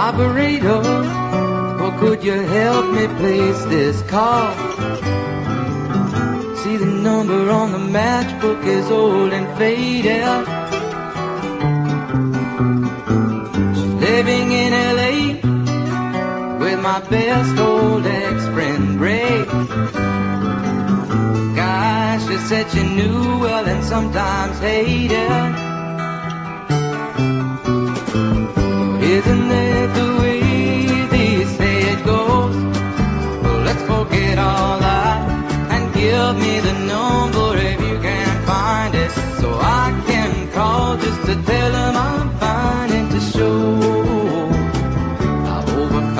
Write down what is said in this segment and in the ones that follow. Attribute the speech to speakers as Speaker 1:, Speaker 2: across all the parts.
Speaker 1: Operator, or could you help me place this call? See the number on the matchbook is old and faded. Living in LA with my best old ex-friend Ray. Gosh, she said she knew well and sometimes hated.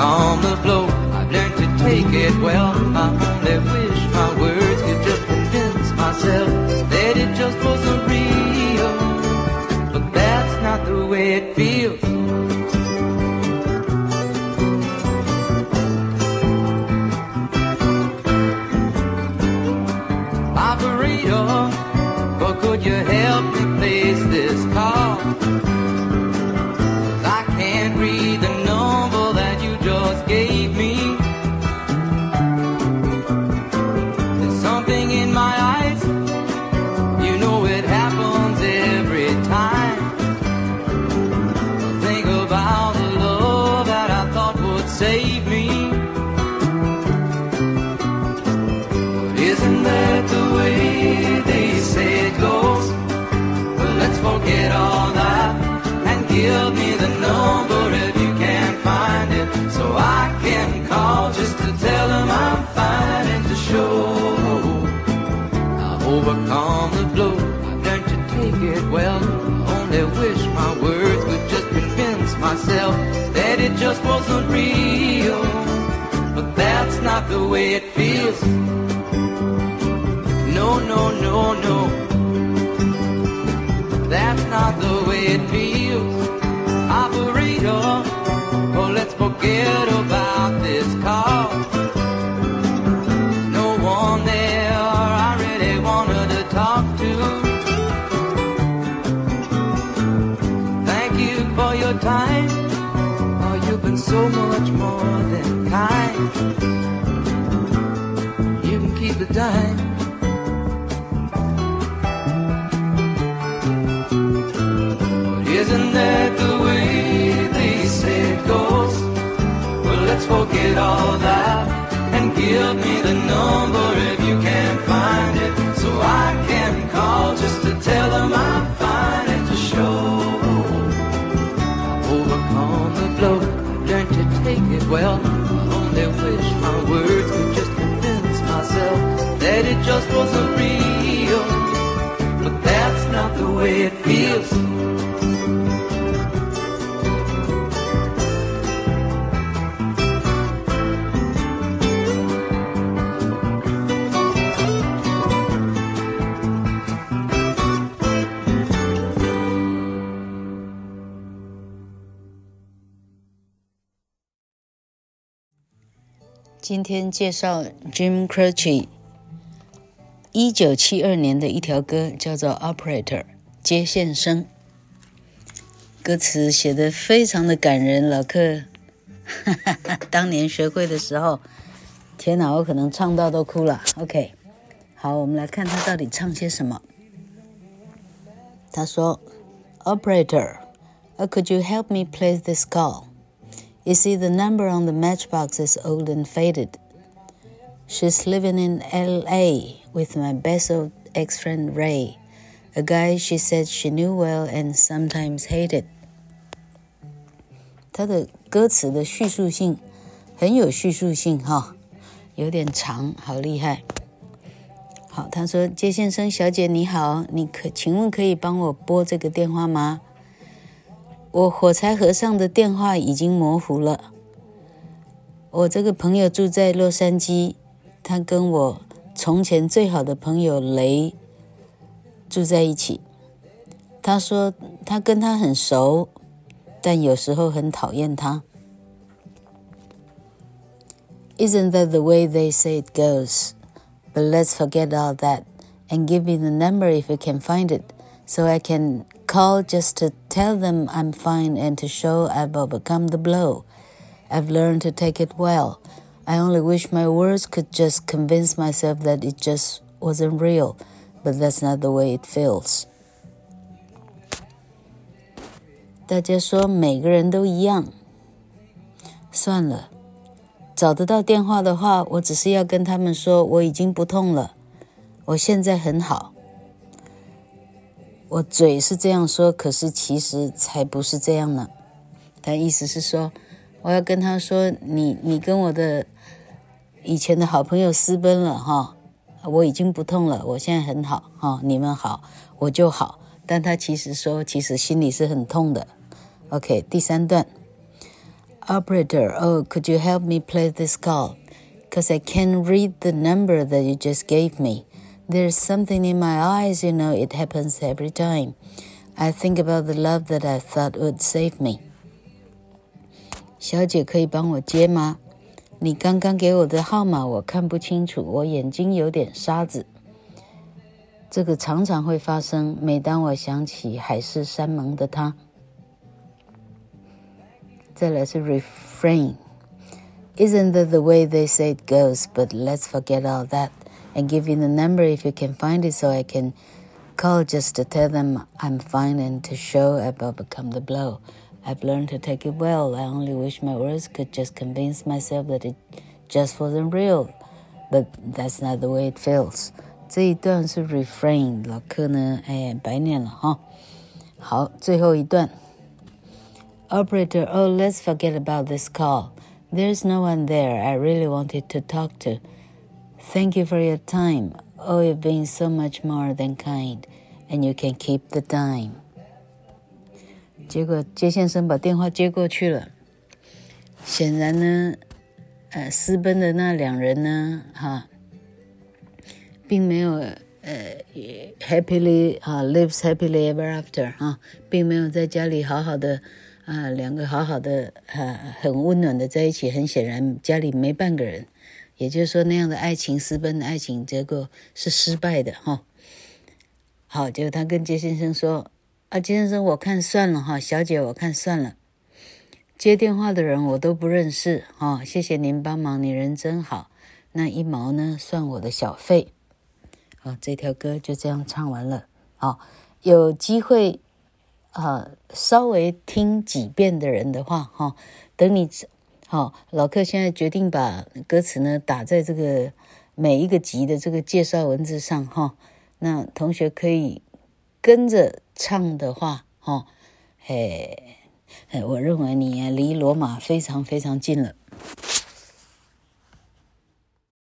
Speaker 1: I've the blow. I've learned to take it well. I only wish overcome the blow. I've learned to take it well. Only wish my words would just convince myself that it just wasn't real, but that's not the way it feels. No, no, no, no. That's not the way it feels. Operator, oh, let's forget much more than kind. You can keep the dime. Isn't that the way they say it goes? Well, let's forget all that and give me the number if you
Speaker 2: 今天介绍 Jim Croce 一九七二年的一条歌，叫做《Operator》接线生。歌词写的非常的感人，老客，哈哈哈，当年学会的时候，天哪，我可能唱到都哭了。OK，好，我们来看他到底唱些什么。他说：“Operator, or could you help me place this call? You see, the number on the matchbox is old and faded. She's living in L.A. with my best old ex-friend Ray, a guy she said she knew well and sometimes hated.” 他的歌词的叙述性很有叙述性哈，有点长，好厉害。好，他说：“接线生小姐你好，你可请问可以帮我拨这个电话吗？ 我火柴盒上的电话已经模糊了。我这个朋友住在洛杉矶，他跟我从前最好的朋友雷住在一起。他说他跟他很熟，但有时候很讨厌他。Isn't that the way they say it goes? But let's forget all that and give me the number if you can find it, so I can call just to tell them I'm fine and to show I've overcome the blow. I've learned to take it well. I only wish my words could just convince myself that it just wasn't real, but that's not the way it feels. 大家说每个人都一样，算了，找得到电话的话，我只是要跟他们说我已经不痛了，我现在很好。 我嘴是这样说，可是其实才不是这样呢。他意思是说，我要跟他说，你你跟我的以前的好朋友私奔了哈，我已经不痛了，我现在很好哈，你们好，我就好。但他其实说，其实心里是很痛的。OK，第三段，Operator，Oh, could you help me play this call? Cause I can't read the number that you just gave me. There's something in my eyes, you know, it happens every time. I think about the love that I thought would save me. 小姐，可以帮我接吗？你刚刚给我的号码我看不清楚，我眼睛有点沙子。这个常常会发生。每当我想起海誓山盟的他，再来是 refrain。Isn't that the way they say it goes? But let's forget all that and give you the number if you can find it so I can call just to tell them I'm fine and to show I've overcome the blow. I've learned to take it well. I only wish my words could just convince myself that it just wasn't real. But that's not the way it feels. 这一段是 refrain，老克呢，哎，白念了哈。好，最后一段。Operator, oh, let's forget about this call. There's no one there I really wanted to talk to. Thank you for your time. Oh, you've been so much more than kind, and you can keep the dime. 结果接先生把电话接过去了。显然呢，呃，私奔的那两人呢，哈，并没有呃，happily 啊，lives happily ever after 啊，并没有在家里好好的啊，两个好好的啊，很温暖的在一起。很显然，家里没半个人。 也就是说，那样的爱情私奔的爱情，结果是失败的哈。好，结果他跟杰先生说：“啊，杰先生，我看算了哈，小姐，我看算了。接电话的人我都不认识哈，谢谢您帮忙，你人真好。那一毛呢，算我的小费。好，这条歌就这样唱完了。好，有机会啊，稍微听几遍的人的话哈，等你。”好，老客现在决定把歌词呢打在这个每一个集的这个介绍文字上哈。那同学可以跟着唱的话，哈，嘿，我认为你离罗马非常非常近了。